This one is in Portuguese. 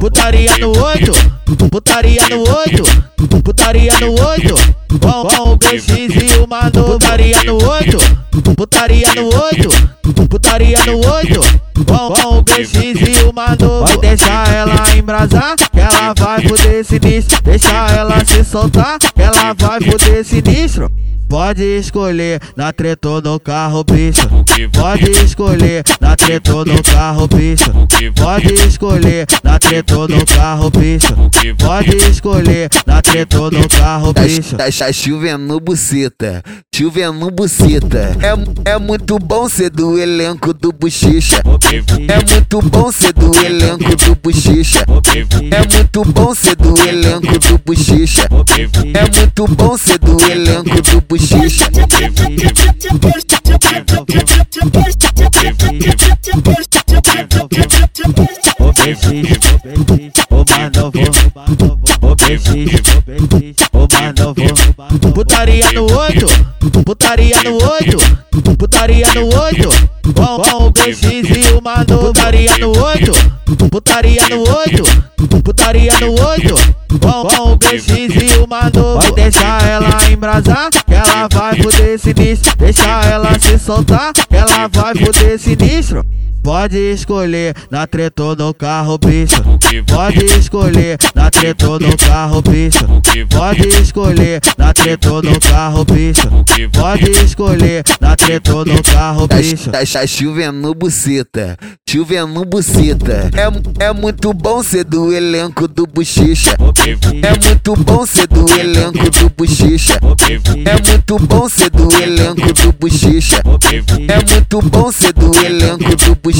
Putaria no oito, putaria no oito, putaria no oito. Com, o Bessis e o Mano, putaria no oito, putaria no oito, putaria no oito. Com, o BX e o Mano, vai deixar ela embrasar, que ela vai foder sinistro. Deixa ela se soltar, que ela vai foder sinistro. Pode escolher na treta ou no carro, bicho. Pode escolher na treta ou no carro, bicho. Pode escolher na treta ou no carro, bicho. Pode escolher na treta ou no carro, bicho. Tá, tá chovendo buceta, chovendo buceta. É, é muito bom ser do elenco do Bochicha. É muito bom ser do elenco do Bochicha. É muito bom ser do elenco do Bochicha. É muito bom ser do elenco do Bochicha. Putaria no oito, putaria no oito, putaria no oito. Com, com o e o Mano, putaria no oito, putaria no oito, putaria no oito. Com, com o BX e o Mano, vai deixar ela embrasar, que ela vai foder sinistro. Deixa ela se soltar, que ela vai foder sinistro. Pode escolher na treta ou no carro, bicho. Pode escolher na treta ou no carro, bicho. Pode escolher na treta ou no carro, bicho. Pode escolher na treta ou no carro, bicho. Tá, tá chovendo buceta, chovendo buceta. É, é muito bom ser do elenco do Bochicha. É muito bom ser do elenco do Bochicha. É muito bom ser do elenco do Bochicha. É muito bom ser do elenco do Bochicha.